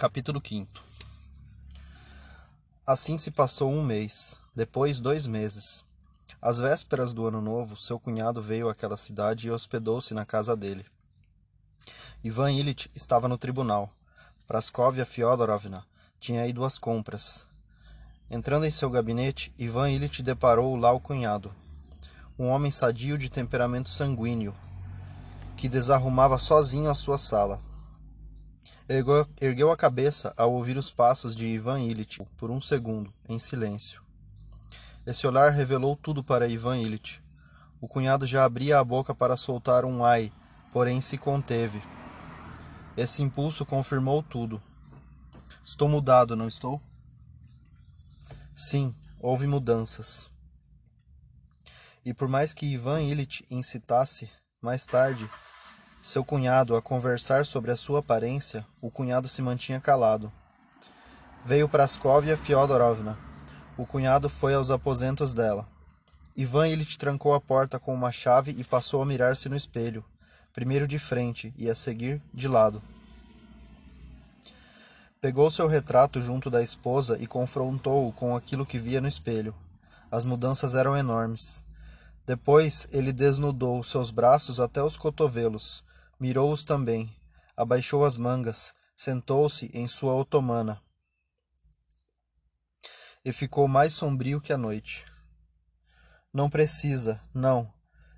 Capítulo 5 Assim se passou um mês, depois dois meses. Às vésperas do ano novo, seu cunhado veio àquela cidade e hospedou-se na casa dele. Ivan Ilitch estava no tribunal. Praskovia Fyodorovna tinha ido às compras. Entrando em seu gabinete, Ivan Ilitch deparou lá o cunhado, um homem sadio de temperamento sanguíneo, que desarrumava sozinho a sua sala. Ergueu, a cabeça ao ouvir os passos de Ivan Ilitch por um segundo, em silêncio. Esse olhar revelou tudo para Ivan Ilitch. O cunhado já abria a boca para soltar um ai, porém se conteve. Esse impulso confirmou tudo. Estou mudado, não estou? Sim, houve mudanças. E por mais que Ivan Ilitch incitasse, mais tarde, seu cunhado a conversar sobre a sua aparência, o cunhado se mantinha calado. Veio Praskovia Fyodorovna. O cunhado foi aos aposentos dela. Ivan Ilitch trancou a porta com uma chave e passou a mirar-se no espelho, primeiro de frente e a seguir de lado. Pegou seu retrato junto da esposa e confrontou-o com aquilo que via no espelho. As mudanças eram enormes. Depois ele desnudou seus braços até os cotovelos, mirou-os também, abaixou as mangas, sentou-se em sua otomana e ficou mais sombrio que a noite. Não precisa, não,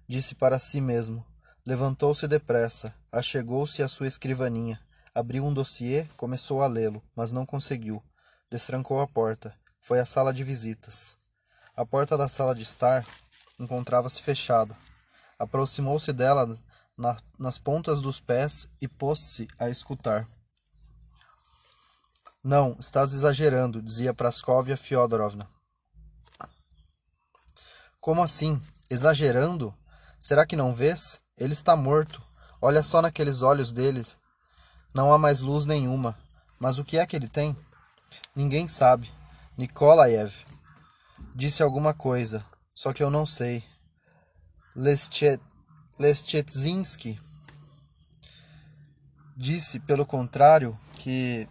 disse para si mesmo. Levantou-se depressa, achegou-se à sua escrivaninha, abriu um dossiê, começou a lê-lo, mas não conseguiu. Destrancou a porta. Foi à sala de visitas. A porta da sala de estar encontrava-se fechada. Aproximou-se dela na, nas pontas dos pés e pôs-se a escutar. Não, estás exagerando, dizia Praskovia Fyodorovna. Como assim? Exagerando? Será que não vês? Ele está morto. Olha só naqueles olhos deles. Não há mais luz nenhuma. Mas o que é que ele tem? Ninguém sabe. Nikolaev disse alguma coisa, só que eu não sei. Leschet Leschetzinski disse, pelo contrário, que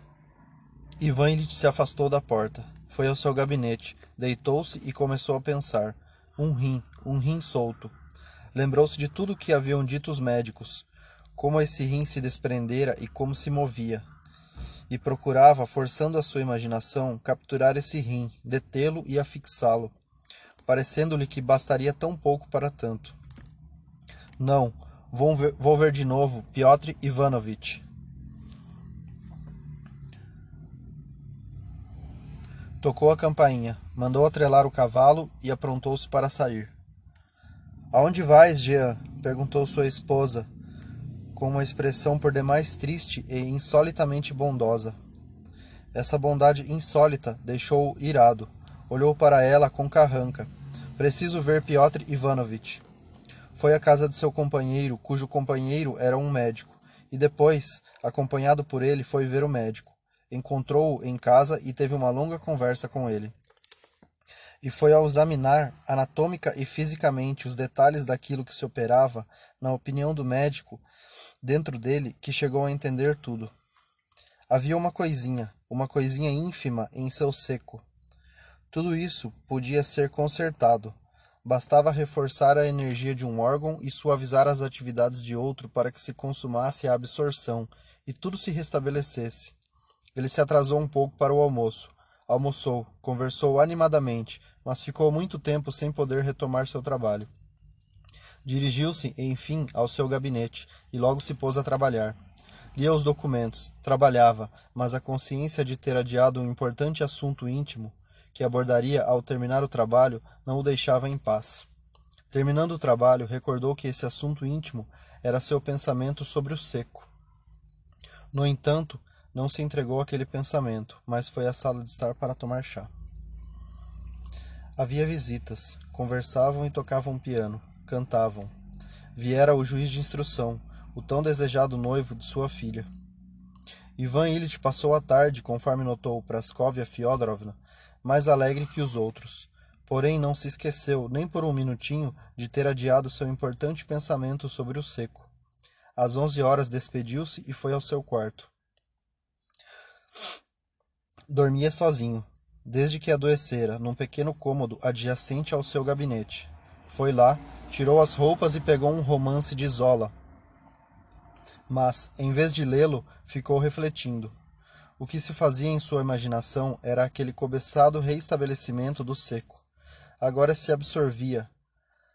Ivan se afastou da porta. Foi ao seu gabinete, deitou-se e começou a pensar. Um rim, um rim solto. Lembrou-se de tudo o que haviam dito os médicos, como esse rim se desprendera e como se movia. E procurava, forçando a sua imaginação, capturar esse rim, detê-lo e afixá-lo, parecendo-lhe que bastaria tão pouco para tanto. Não, vou ver, vou ver de novo Piotr Ivanovitch. Tocou a campainha, mandou atrelar o cavalo e aprontou-se para sair. Aonde vais, Jean? perguntou sua esposa, com uma expressão por demais triste e insolitamente bondosa. Essa bondade insólita deixou-o irado. Olhou para ela com carranca. Preciso ver Piotr Ivanovitch. Foi à casa de seu companheiro, cujo companheiro era um médico, e depois, acompanhado por ele, foi ver o médico. Encontrou-o em casa e teve uma longa conversa com ele. E foi ao examinar anatômica e fisicamente os detalhes daquilo que se operava, na opinião do médico, dentro dele, que chegou a entender tudo. Havia uma coisinha, uma coisinha ínfima em seu seco. Tudo isso podia ser consertado, Bastava reforçar a energia de um órgão e suavizar as atividades de outro para que se consumasse a absorção e tudo se restabelecesse. Ele se atrasou um pouco para o almoço. Almoçou, conversou animadamente, mas ficou muito tempo sem poder retomar seu trabalho. Dirigiu-se, enfim, ao seu gabinete e logo se pôs a trabalhar. Lia os documentos, trabalhava, mas a consciência de ter adiado um importante assunto íntimo que abordaria ao terminar o trabalho não o deixava em paz. Terminando o trabalho, recordou que esse assunto íntimo era seu pensamento sobre o seco. No entanto, não se entregou àquele pensamento, mas foi à sala de estar para tomar chá. Havia visitas, conversavam e tocavam piano, cantavam. Viera o juiz de instrução, o tão desejado noivo de sua filha. Ivan Ilitch passou a tarde, conforme notou Praskovia Fyodorovna, mais alegre que os outros. Porém, não se esqueceu, nem por um minutinho, de ter adiado seu importante pensamento sobre o seco. Às onze horas despediu-se e foi ao seu quarto. Dormia sozinho, desde que adoecera, num pequeno cômodo adjacente ao seu gabinete. Foi lá, tirou as roupas e pegou um romance de Zola. Mas, em vez de lê-lo, ficou refletindo. O que se fazia em sua imaginação era aquele cobiçado reestabelecimento do seco. Agora se absorvia,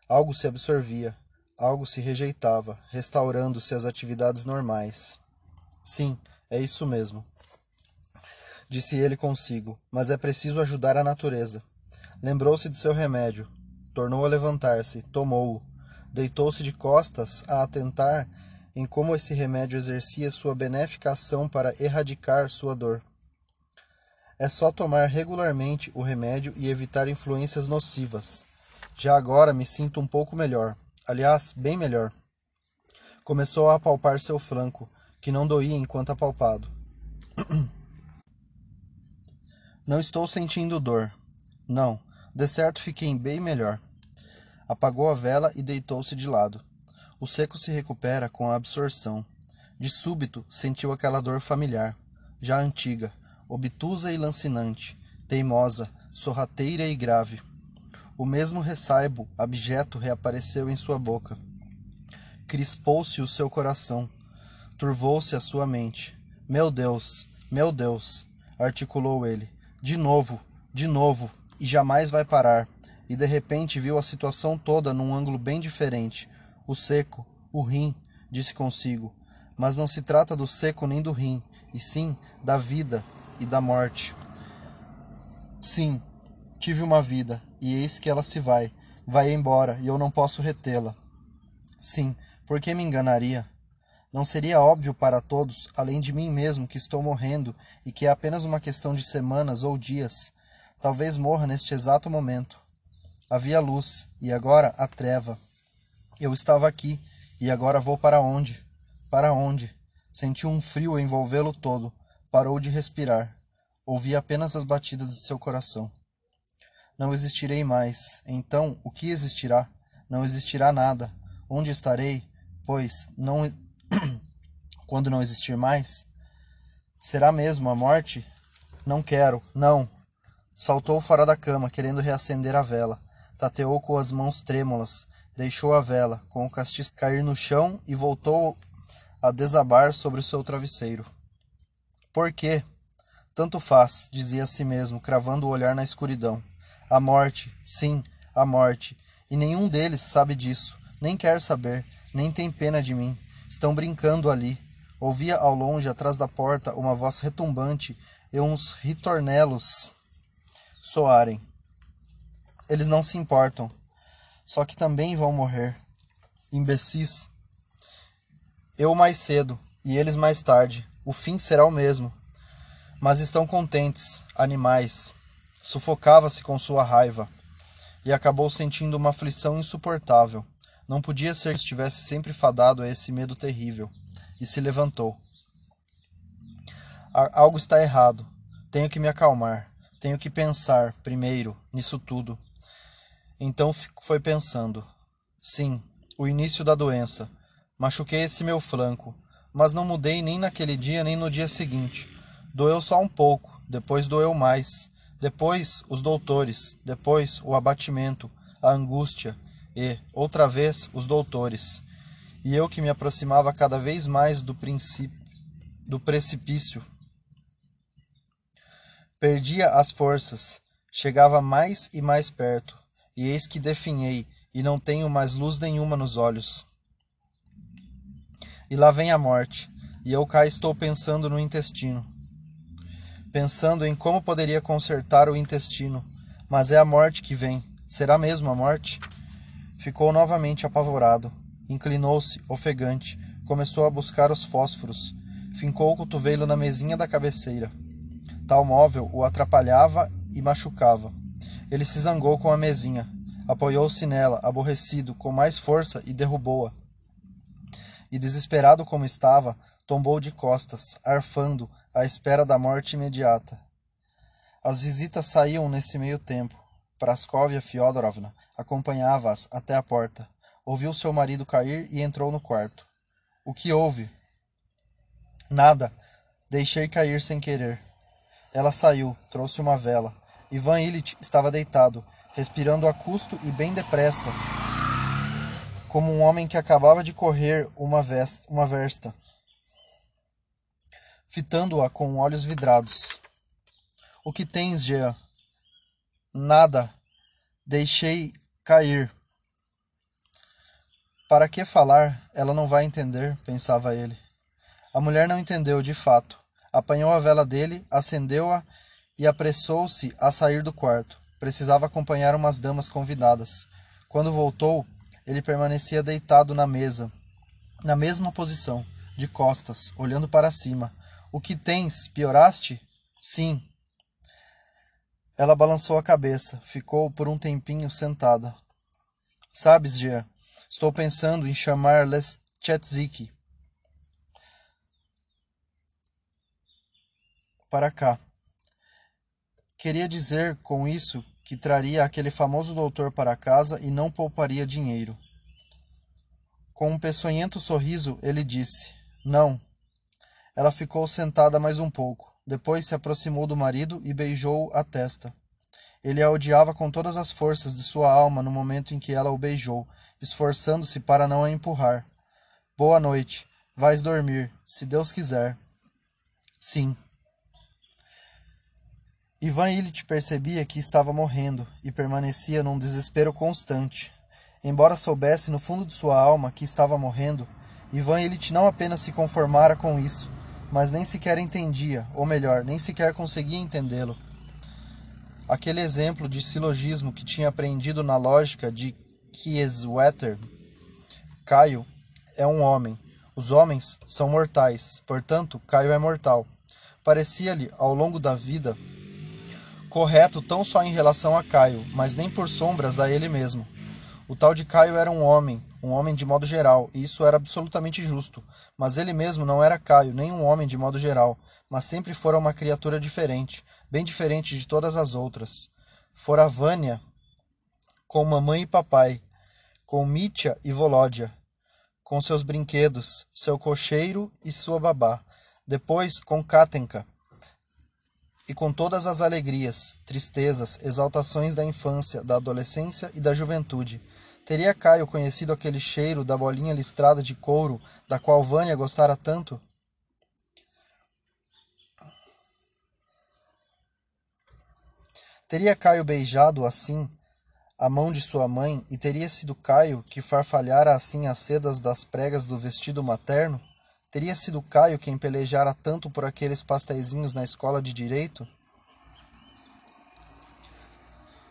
algo se absorvia, algo se rejeitava, restaurando-se as atividades normais. Sim, é isso mesmo. Disse ele consigo, mas é preciso ajudar a natureza. Lembrou-se de seu remédio, tornou a levantar-se, tomou-o, deitou-se de costas a atentar em como esse remédio exercia sua benéfica ação para erradicar sua dor. É só tomar regularmente o remédio e evitar influências nocivas. Já agora me sinto um pouco melhor, aliás, bem melhor. Começou a apalpar seu flanco, que não doía enquanto apalpado. Não estou sentindo dor. Não, de certo fiquei bem melhor. Apagou a vela e deitou-se de lado. O seco se recupera com a absorção. De súbito sentiu aquela dor familiar, já antiga, obtusa e lancinante, teimosa, sorrateira e grave. O mesmo ressaibo abjeto reapareceu em sua boca. Crispou-se o seu coração, turvou-se a sua mente. Meu Deus, meu Deus, articulou ele. De novo, de novo, e jamais vai parar. E de repente viu a situação toda num ângulo bem diferente o seco, o rim, disse consigo. Mas não se trata do seco nem do rim, e sim da vida e da morte. Sim, tive uma vida, e eis que ela se vai, vai embora, e eu não posso retê-la. Sim, por que me enganaria? Não seria óbvio para todos, além de mim mesmo, que estou morrendo e que é apenas uma questão de semanas ou dias. Talvez morra neste exato momento. Havia luz, e agora a treva. Eu estava aqui, e agora vou para onde? Para onde? Senti um frio envolvê-lo todo. Parou de respirar. Ouvi apenas as batidas de seu coração. Não existirei mais. Então, o que existirá? Não existirá nada. Onde estarei? Pois, não. Quando não existir mais? Será mesmo a morte? Não quero, não. Saltou fora da cama, querendo reacender a vela. Tateou com as mãos trêmulas, deixou a vela, com o castiço cair no chão e voltou a desabar sobre o seu travesseiro. Por quê? Tanto faz, dizia a si mesmo, cravando o olhar na escuridão. A morte, sim, a morte. E nenhum deles sabe disso, nem quer saber, nem tem pena de mim. Estão brincando ali. Ouvia ao longe, atrás da porta, uma voz retumbante e uns ritornelos soarem. Eles não se importam, só que também vão morrer. Imbecis. Eu mais cedo e eles mais tarde. O fim será o mesmo. Mas estão contentes, animais. Sufocava-se com sua raiva e acabou sentindo uma aflição insuportável. Não podia ser que estivesse sempre fadado a esse medo terrível. E se levantou. Algo está errado. Tenho que me acalmar. Tenho que pensar, primeiro, nisso tudo. Então foi pensando: sim, o início da doença. Machuquei esse meu flanco, mas não mudei nem naquele dia nem no dia seguinte. Doeu só um pouco, depois doeu mais. Depois os doutores, depois o abatimento, a angústia e, outra vez, os doutores. E eu que me aproximava cada vez mais do princípio, do precipício. Perdia as forças, chegava mais e mais perto, e eis que definhei, e não tenho mais luz nenhuma nos olhos. E lá vem a morte, e eu cá estou pensando no intestino. Pensando em como poderia consertar o intestino, mas é a morte que vem. Será mesmo a morte? Ficou novamente apavorado. Inclinou-se, ofegante, começou a buscar os fósforos. Fincou o cotovelo na mesinha da cabeceira. Tal móvel o atrapalhava e machucava. Ele se zangou com a mesinha, apoiou-se nela, aborrecido, com mais força e derrubou-a. E desesperado como estava, tombou de costas, arfando, à espera da morte imediata. As visitas saíam nesse meio tempo. Praskovia Fyodorovna acompanhava-as até a porta. Ouviu seu marido cair e entrou no quarto. O que houve? Nada. Deixei cair sem querer. Ela saiu, trouxe uma vela. Ivan Illich estava deitado, respirando a custo e bem depressa, como um homem que acabava de correr uma, vesta, uma versta, fitando-a com olhos vidrados. O que tens, Jean? Nada. Deixei cair. Para que falar? Ela não vai entender, pensava ele. A mulher não entendeu de fato. Apanhou a vela dele, acendeu-a e apressou-se a sair do quarto. Precisava acompanhar umas damas convidadas. Quando voltou, ele permanecia deitado na mesa, na mesma posição, de costas, olhando para cima. O que tens? Pioraste? Sim. Ela balançou a cabeça, ficou por um tempinho sentada. Sabes, Jean, estou pensando em chamar Leschetzik para cá. Queria dizer com isso que traria aquele famoso doutor para casa e não pouparia dinheiro. Com um peçonhento sorriso, ele disse: Não. Ela ficou sentada mais um pouco. Depois se aproximou do marido e beijou a testa. Ele a odiava com todas as forças de sua alma no momento em que ela o beijou, esforçando-se para não a empurrar. Boa noite. Vais dormir, se Deus quiser. Sim. Ivan Illich percebia que estava morrendo e permanecia num desespero constante. Embora soubesse no fundo de sua alma que estava morrendo, Ivan Illich não apenas se conformara com isso, mas nem sequer entendia, ou melhor, nem sequer conseguia entendê-lo. Aquele exemplo de silogismo que tinha aprendido na lógica de Kieswetter, Caio é um homem. Os homens são mortais, portanto, Caio é mortal. Parecia-lhe, ao longo da vida, correto tão só em relação a Caio, mas nem por sombras a ele mesmo. O tal de Caio era um homem, um homem de modo geral, e isso era absolutamente justo, mas ele mesmo não era Caio, nem um homem de modo geral, mas sempre fora uma criatura diferente, bem diferente de todas as outras. Fora Vânia com mamãe e papai, com Mitya e Volódia, com seus brinquedos, seu cocheiro e sua babá, depois com Katenka, e com todas as alegrias, tristezas, exaltações da infância, da adolescência e da juventude. Teria Caio conhecido aquele cheiro da bolinha listrada de couro da qual Vânia gostara tanto? Teria Caio beijado assim a mão de sua mãe e teria sido Caio que farfalhara assim as sedas das pregas do vestido materno? Teria sido Caio quem pelejara tanto por aqueles pasteizinhos na escola de direito?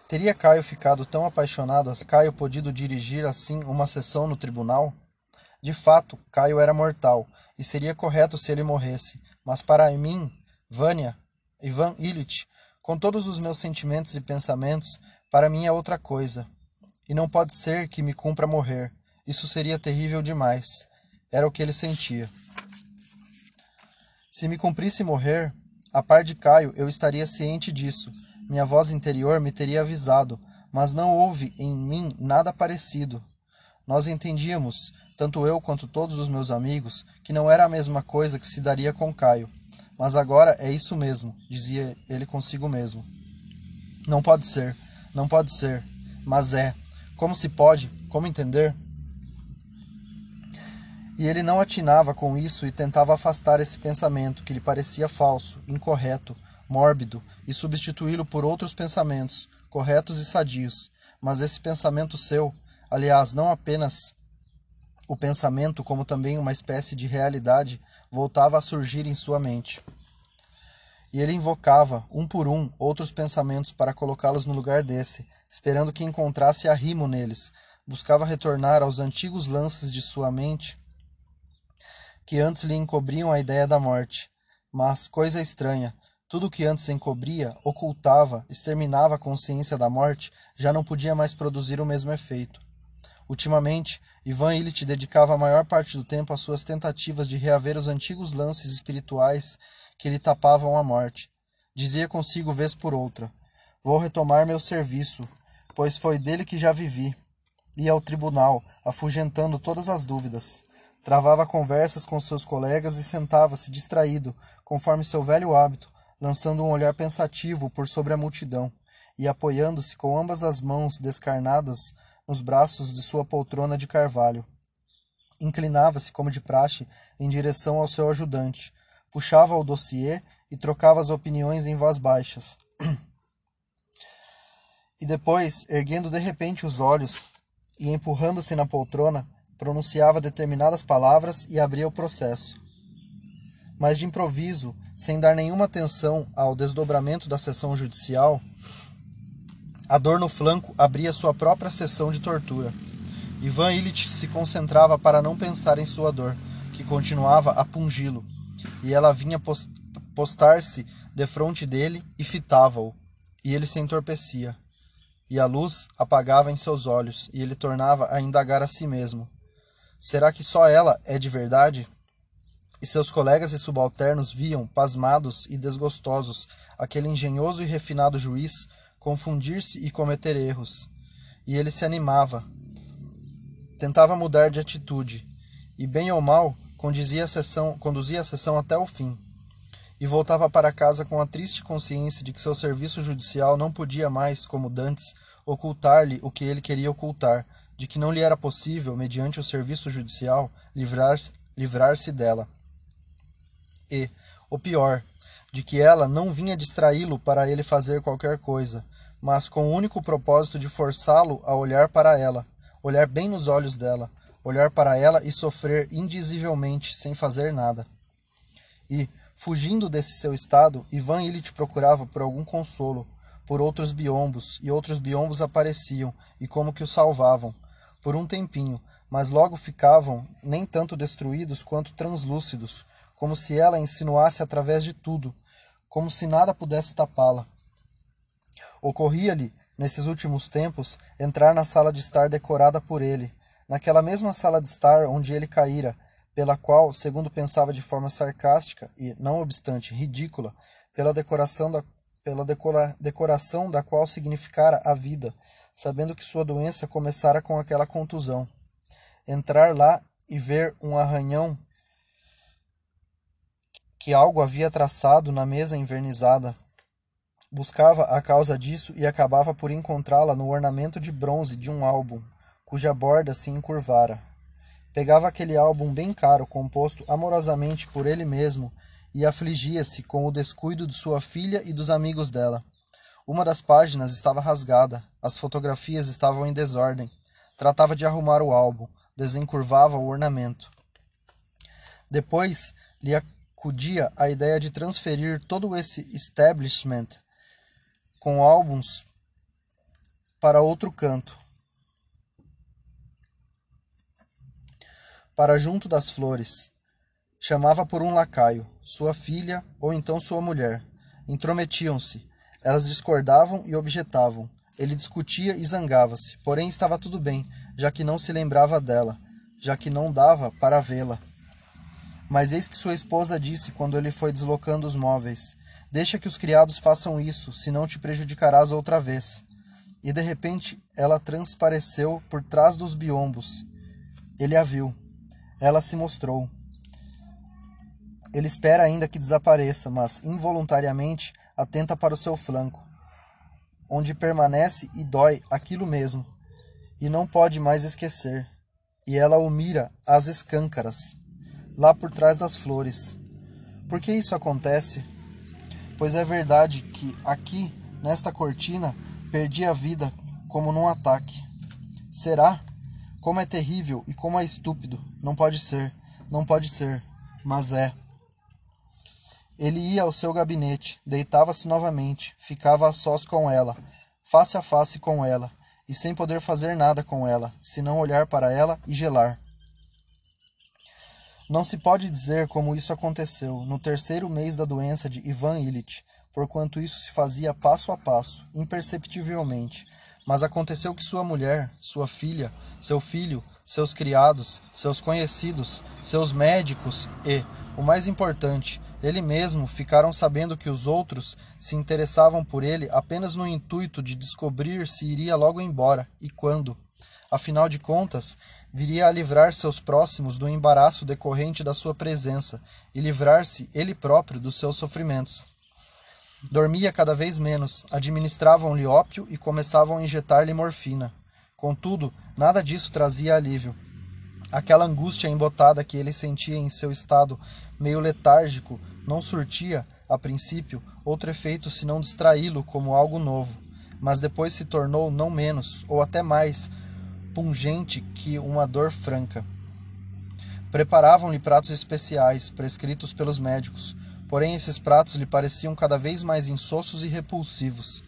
Teria Caio ficado tão apaixonado as Caio podido dirigir assim uma sessão no tribunal? De fato, Caio era mortal, e seria correto se ele morresse, mas para mim, Vânia, Ivan Illich, com todos os meus sentimentos e pensamentos, para mim é outra coisa. E não pode ser que me cumpra morrer. Isso seria terrível demais. Era o que ele sentia. Se me cumprisse morrer, a par de Caio, eu estaria ciente disso. Minha voz interior me teria avisado, mas não houve em mim nada parecido. Nós entendíamos, tanto eu quanto todos os meus amigos, que não era a mesma coisa que se daria com Caio. Mas agora é isso mesmo, dizia ele consigo mesmo. Não pode ser, não pode ser, mas é. Como se pode? Como entender? E ele não atinava com isso e tentava afastar esse pensamento que lhe parecia falso, incorreto, mórbido e substituí-lo por outros pensamentos, corretos e sadios. Mas esse pensamento seu, aliás, não apenas o pensamento, como também uma espécie de realidade, voltava a surgir em sua mente. E ele invocava, um por um, outros pensamentos para colocá-los no lugar desse, esperando que encontrasse arrimo neles. Buscava retornar aos antigos lances de sua mente que antes lhe encobriam a ideia da morte. Mas, coisa estranha, tudo que antes encobria, ocultava, exterminava a consciência da morte, já não podia mais produzir o mesmo efeito. Ultimamente, Ivan Illich dedicava a maior parte do tempo às suas tentativas de reaver os antigos lances espirituais que lhe tapavam a morte. Dizia consigo vez por outra: Vou retomar meu serviço, pois foi dele que já vivi. Ia ao tribunal, afugentando todas as dúvidas. Travava conversas com seus colegas e sentava-se distraído, conforme seu velho hábito, lançando um olhar pensativo por sobre a multidão e apoiando-se com ambas as mãos descarnadas nos braços de sua poltrona de carvalho. Inclinava-se, como de praxe, em direção ao seu ajudante, puxava o dossiê e trocava as opiniões em voz baixas. e depois, erguendo de repente os olhos e empurrando-se na poltrona, pronunciava determinadas palavras e abria o processo. Mas de improviso, sem dar nenhuma atenção ao desdobramento da sessão judicial, a dor no flanco abria sua própria sessão de tortura. Ivan Illich se concentrava para não pensar em sua dor, que continuava a pungi-lo, e ela vinha postar-se defronte dele e fitava-o, e ele se entorpecia. E a luz apagava em seus olhos, e ele tornava a indagar a si mesmo: Será que só ela é de verdade? E seus colegas e subalternos viam, pasmados e desgostosos, aquele engenhoso e refinado juiz confundir-se e cometer erros. E ele se animava, tentava mudar de atitude, e bem ou mal conduzia a sessão, conduzia a sessão até o fim. E voltava para casa com a triste consciência de que seu serviço judicial não podia mais, como dantes, ocultar-lhe o que ele queria ocultar, de que não lhe era possível, mediante o serviço judicial, livrar-se livrar dela. E, o pior, de que ela não vinha distraí-lo para ele fazer qualquer coisa, mas com o único propósito de forçá-lo a olhar para ela, olhar bem nos olhos dela, olhar para ela e sofrer indizivelmente sem fazer nada. E, fugindo desse seu estado, Ivan Illich procurava por algum consolo, por outros biombos, e outros biombos apareciam e como que o salvavam, por um tempinho, mas logo ficavam nem tanto destruídos quanto translúcidos, como se ela insinuasse através de tudo, como se nada pudesse tapá-la. Ocorria-lhe, nesses últimos tempos, entrar na sala de estar decorada por ele, naquela mesma sala de estar onde ele caíra, pela qual, segundo pensava de forma sarcástica e, não obstante, ridícula, pela decoração da, pela decora, decoração da qual significara a vida, sabendo que sua doença começara com aquela contusão. Entrar lá e ver um arranhão que algo havia traçado na mesa envernizada, Buscava a causa disso e acabava por encontrá-la no ornamento de bronze de um álbum, cuja borda se encurvara. Pegava aquele álbum bem caro, composto amorosamente por ele mesmo, e afligia-se com o descuido de sua filha e dos amigos dela. Uma das páginas estava rasgada, as fotografias estavam em desordem. Tratava de arrumar o álbum, desencurvava o ornamento. Depois lhe acudia a ideia de transferir todo esse establishment com álbuns para outro canto, para junto das flores. Chamava por um lacaio, sua filha ou então sua mulher. Intrometiam-se. Elas discordavam e objetavam. Ele discutia e zangava-se, porém estava tudo bem, já que não se lembrava dela, já que não dava para vê-la. Mas eis que sua esposa disse quando ele foi deslocando os móveis: Deixa que os criados façam isso, senão te prejudicarás outra vez. E de repente ela transpareceu por trás dos biombos. Ele a viu. Ela se mostrou. Ele espera ainda que desapareça, mas involuntariamente atenta para o seu flanco, onde permanece e dói aquilo mesmo, e não pode mais esquecer. E ela o mira às escâncaras, lá por trás das flores. Por que isso acontece? pois é verdade que aqui, nesta cortina, perdi a vida como num ataque. Será? Como é terrível e como é estúpido. Não pode ser, não pode ser, mas é. Ele ia ao seu gabinete, deitava-se novamente, ficava a sós com ela, face a face com ela, e sem poder fazer nada com ela, senão olhar para ela e gelar. Não se pode dizer como isso aconteceu no terceiro mês da doença de Ivan Illich, porquanto isso se fazia passo a passo, imperceptivelmente. Mas aconteceu que sua mulher, sua filha, seu filho, seus criados, seus conhecidos, seus médicos e, o mais importante, ele mesmo ficaram sabendo que os outros se interessavam por ele apenas no intuito de descobrir se iria logo embora e quando. Afinal de contas, viria a livrar seus próximos do embaraço decorrente da sua presença e livrar-se ele próprio dos seus sofrimentos. Dormia cada vez menos, administravam-lhe ópio e começavam a injetar-lhe morfina. Contudo, nada disso trazia alívio. Aquela angústia embotada que ele sentia em seu estado meio letárgico não surtia, a princípio, outro efeito senão distraí-lo como algo novo, mas depois se tornou não menos, ou até mais, pungente que uma dor franca. Preparavam-lhe pratos especiais, prescritos pelos médicos, porém esses pratos lhe pareciam cada vez mais insossos e repulsivos.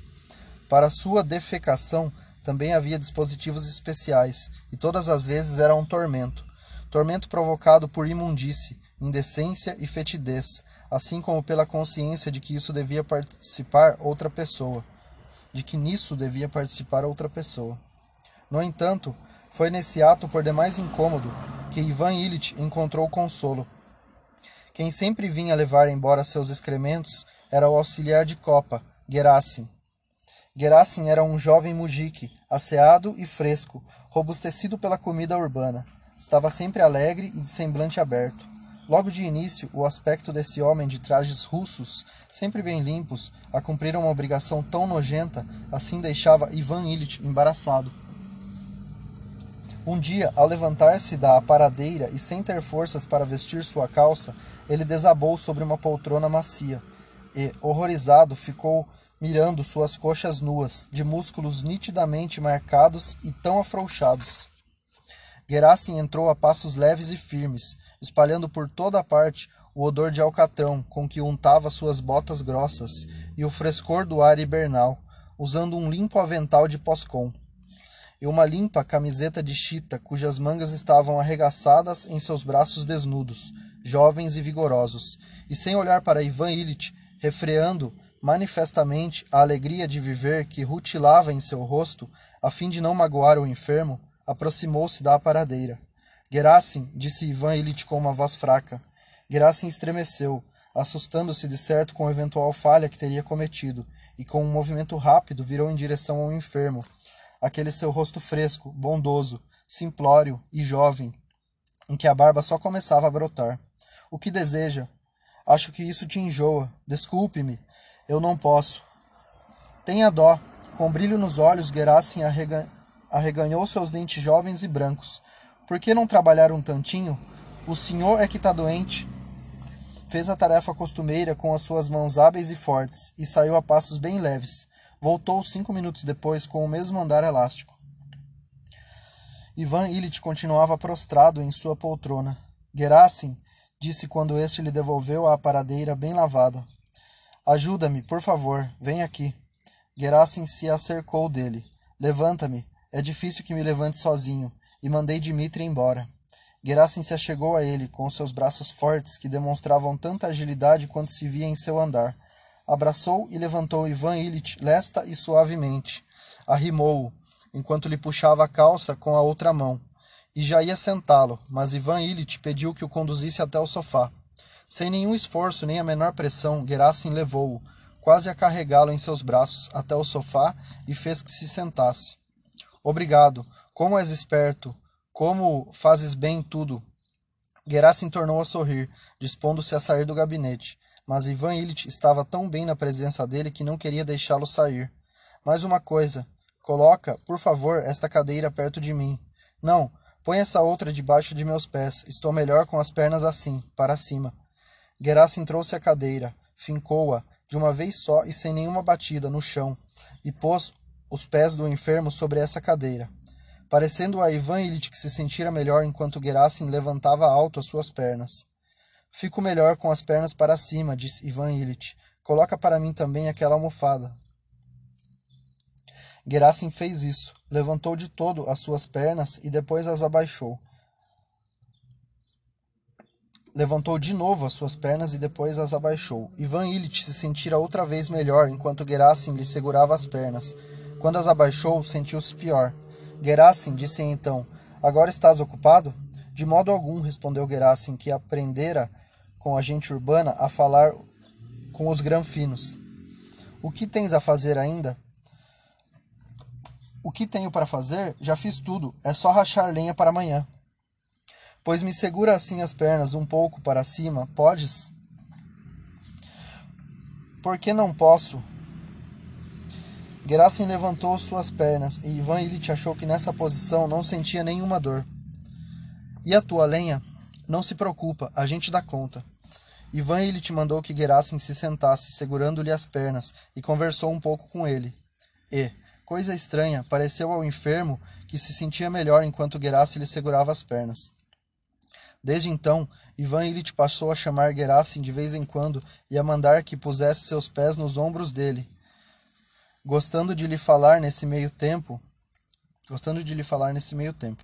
Para sua defecação também havia dispositivos especiais, e todas as vezes era um tormento. Tormento provocado por imundície, indecência e fetidez, assim como pela consciência de que isso devia participar outra pessoa, de que nisso devia participar outra pessoa. No entanto, foi nesse ato por demais incômodo que Ivan Illich encontrou consolo. Quem sempre vinha levar embora seus excrementos era o auxiliar de copa, Gerasim. Gerasim era um jovem mujique, asseado e fresco, robustecido pela comida urbana. Estava sempre alegre e de semblante aberto. Logo de início, o aspecto desse homem de trajes russos, sempre bem limpos, a cumprir uma obrigação tão nojenta, assim deixava Ivan Illich embaraçado. Um dia, ao levantar-se da aparadeira e sem ter forças para vestir sua calça, ele desabou sobre uma poltrona macia e, horrorizado, ficou mirando suas coxas nuas, de músculos nitidamente marcados e tão afrouxados. Gerasim entrou a passos leves e firmes, espalhando por toda a parte o odor de alcatrão com que untava suas botas grossas e o frescor do ar hibernal, usando um limpo avental de pós-com e uma limpa camiseta de chita cujas mangas estavam arregaçadas em seus braços desnudos, jovens e vigorosos, e sem olhar para Ivan Illich, refreando manifestamente a alegria de viver que rutilava em seu rosto, a fim de não magoar o enfermo, aproximou-se da aparadeira. Gerasim, disse Ivan Illich com uma voz fraca. Gerasim estremeceu, assustando-se de certo com a eventual falha que teria cometido, e com um movimento rápido virou em direção ao enfermo, aquele seu rosto fresco, bondoso, simplório e jovem, em que a barba só começava a brotar. O que deseja? Acho que isso te enjoa. Desculpe-me. Eu não posso. Tenha dó. Com brilho nos olhos, Gerassim arrega... arreganhou seus dentes jovens e brancos. Por que não trabalhar um tantinho? O senhor é que está doente. Fez a tarefa costumeira com as suas mãos hábeis e fortes e saiu a passos bem leves. Voltou cinco minutos depois com o mesmo andar elástico. Ivan Illich continuava prostrado em sua poltrona. Gerassim disse quando este lhe devolveu a aparadeira bem lavada. Ajuda-me, por favor, vem aqui. Gerassim se acercou dele. Levanta-me, é difícil que me levante sozinho, e mandei Dmitri embora. Gerassim se achegou a ele, com seus braços fortes que demonstravam tanta agilidade quanto se via em seu andar abraçou e levantou Ivan Illich lesta e suavemente. Arrimou-o, enquanto lhe puxava a calça com a outra mão. E já ia sentá-lo, mas Ivan Illich pediu que o conduzisse até o sofá. Sem nenhum esforço nem a menor pressão, Gerasim levou-o, quase a carregá-lo em seus braços, até o sofá e fez que se sentasse. Obrigado. Como és esperto. Como fazes bem tudo. Gerasim tornou a sorrir, dispondo-se a sair do gabinete mas Ivan Illich estava tão bem na presença dele que não queria deixá-lo sair. Mais uma coisa. Coloca, por favor, esta cadeira perto de mim. Não, põe essa outra debaixo de meus pés. Estou melhor com as pernas assim, para cima. Gerassim trouxe a cadeira, fincou-a, de uma vez só e sem nenhuma batida, no chão, e pôs os pés do enfermo sobre essa cadeira. Parecendo a Ivan Illich que se sentira melhor enquanto Gerassim levantava alto as suas pernas. Fico melhor com as pernas para cima, disse Ivan Illich. Coloca para mim também aquela almofada. Gerassim fez isso. Levantou de todo as suas pernas e depois as abaixou. Levantou de novo as suas pernas e depois as abaixou. Ivan Illich se sentira outra vez melhor enquanto Gerassim lhe segurava as pernas. Quando as abaixou, sentiu-se pior. Gerassim disse então: Agora estás ocupado? De modo algum, respondeu Gerassim, que aprendera com a gente urbana a falar com os granfinos. O que tens a fazer ainda? O que tenho para fazer? Já fiz tudo. É só rachar lenha para amanhã. Pois me segura assim as pernas um pouco para cima, podes? Por que não posso? Gerasim levantou suas pernas e Ivan Illich achou que nessa posição não sentia nenhuma dor. E a tua lenha? Não se preocupa, a gente dá conta. Ivan Illich mandou que Gerasim se sentasse, segurando-lhe as pernas, e conversou um pouco com ele. E, coisa estranha, pareceu ao enfermo que se sentia melhor enquanto Gerasim lhe segurava as pernas. Desde então, Ivan Illich passou a chamar Gerasim de vez em quando e a mandar que pusesse seus pés nos ombros dele. Gostando de lhe falar nesse meio tempo, gostando de lhe falar nesse meio tempo.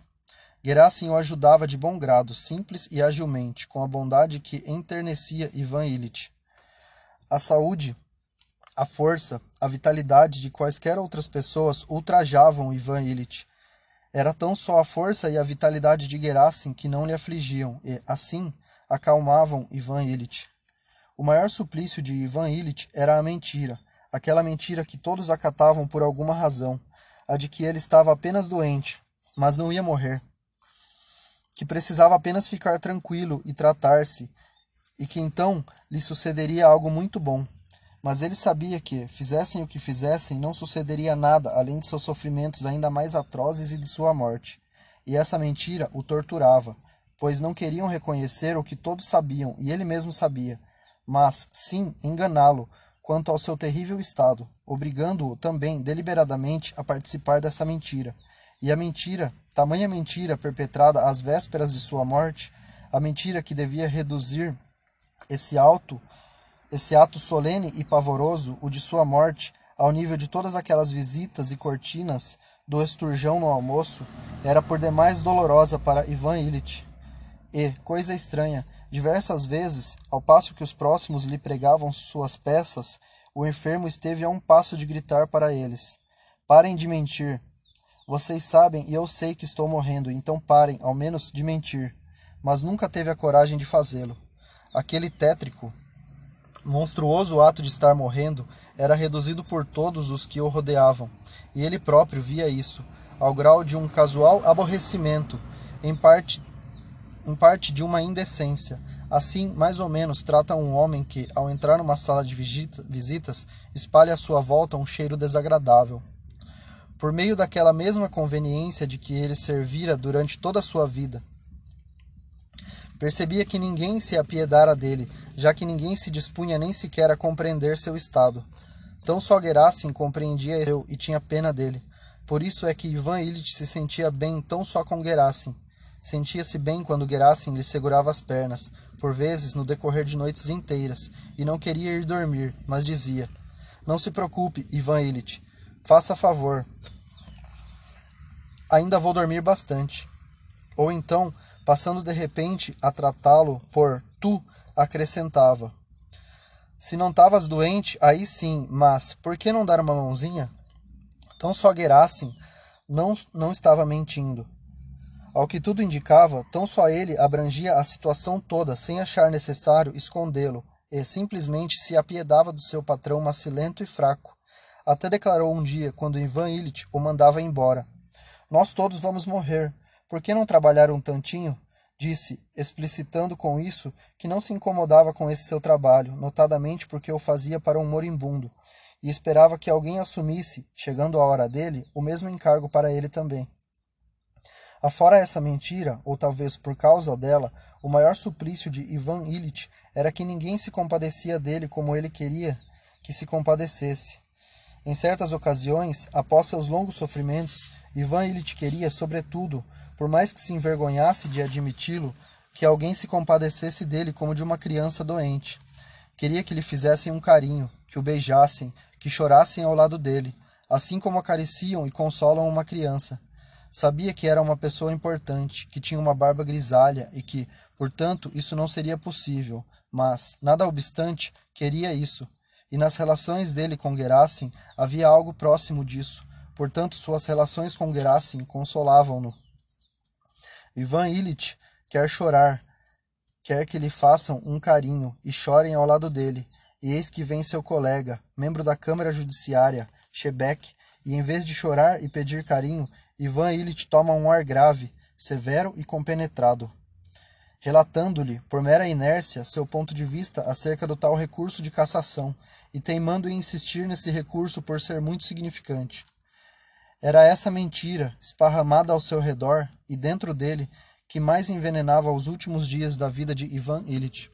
Gerasim o ajudava de bom grado, simples e agilmente, com a bondade que enternecia Ivan Illich. A saúde, a força, a vitalidade de quaisquer outras pessoas ultrajavam Ivan Illich. Era tão só a força e a vitalidade de Gerasim que não lhe afligiam e, assim, acalmavam Ivan Illich. O maior suplício de Ivan Illich era a mentira, aquela mentira que todos acatavam por alguma razão, a de que ele estava apenas doente, mas não ia morrer que precisava apenas ficar tranquilo e tratar-se, e que então lhe sucederia algo muito bom. Mas ele sabia que, fizessem o que fizessem, não sucederia nada além de seus sofrimentos ainda mais atrozes e de sua morte. E essa mentira o torturava, pois não queriam reconhecer o que todos sabiam e ele mesmo sabia, mas sim enganá-lo quanto ao seu terrível estado, obrigando-o também deliberadamente a participar dessa mentira. E a mentira Tamanha mentira perpetrada às vésperas de sua morte, a mentira que devia reduzir esse alto, esse ato solene e pavoroso, o de sua morte, ao nível de todas aquelas visitas e cortinas do esturjão no almoço, era por demais dolorosa para Ivan Illich. E, coisa estranha, diversas vezes, ao passo que os próximos lhe pregavam suas peças, o enfermo esteve a um passo de gritar para eles: Parem de mentir, vocês sabem e eu sei que estou morrendo, então parem, ao menos, de mentir. Mas nunca teve a coragem de fazê-lo. Aquele tétrico, monstruoso ato de estar morrendo era reduzido por todos os que o rodeavam, e ele próprio via isso, ao grau de um casual aborrecimento, em parte, em parte de uma indecência. Assim, mais ou menos, trata um homem que, ao entrar numa sala de visitas, espalha à sua volta um cheiro desagradável por meio daquela mesma conveniência de que ele servira durante toda a sua vida. Percebia que ninguém se apiedara dele, já que ninguém se dispunha nem sequer a compreender seu estado. Tão só Gerasim compreendia eu e tinha pena dele. Por isso é que Ivan Illich se sentia bem tão só com Gerasim. Sentia-se bem quando Gerasim lhe segurava as pernas, por vezes no decorrer de noites inteiras, e não queria ir dormir, mas dizia: Não se preocupe, Ivan Illich. Faça favor, ainda vou dormir bastante. Ou então, passando de repente a tratá-lo por tu, acrescentava: Se não estavas doente, aí sim, mas por que não dar uma mãozinha? Tão só Gerasim não, não estava mentindo. Ao que tudo indicava, tão só ele abrangia a situação toda sem achar necessário escondê-lo e simplesmente se apiedava do seu patrão macilento e fraco. Até declarou um dia, quando Ivan Illich o mandava embora. Nós todos vamos morrer. Por que não trabalhar um tantinho? Disse, explicitando com isso que não se incomodava com esse seu trabalho, notadamente porque o fazia para um moribundo, e esperava que alguém assumisse, chegando a hora dele, o mesmo encargo para ele também. Afora essa mentira, ou talvez por causa dela, o maior suplício de Ivan Illich era que ninguém se compadecia dele como ele queria que se compadecesse. Em certas ocasiões, após seus longos sofrimentos, Ivan Illich queria, sobretudo, por mais que se envergonhasse de admiti-lo, que alguém se compadecesse dele como de uma criança doente. Queria que lhe fizessem um carinho, que o beijassem, que chorassem ao lado dele, assim como acariciam e consolam uma criança. Sabia que era uma pessoa importante, que tinha uma barba grisalha e que, portanto, isso não seria possível, mas, nada obstante, queria isso. E nas relações dele com Gerasim havia algo próximo disso, Portanto, suas relações com Gerasim consolavam-no. Ivan Illich quer chorar, quer que lhe façam um carinho e chorem ao lado dele. E eis que vem seu colega, membro da Câmara Judiciária, Shebeck, e em vez de chorar e pedir carinho, Ivan Illich toma um ar grave, severo e compenetrado. relatando-lhe, por mera inércia, seu ponto de vista acerca do tal recurso de cassação e teimando em insistir nesse recurso por ser muito significante. Era essa mentira, esparramada ao seu redor e dentro dele, que mais envenenava os últimos dias da vida de Ivan Illich.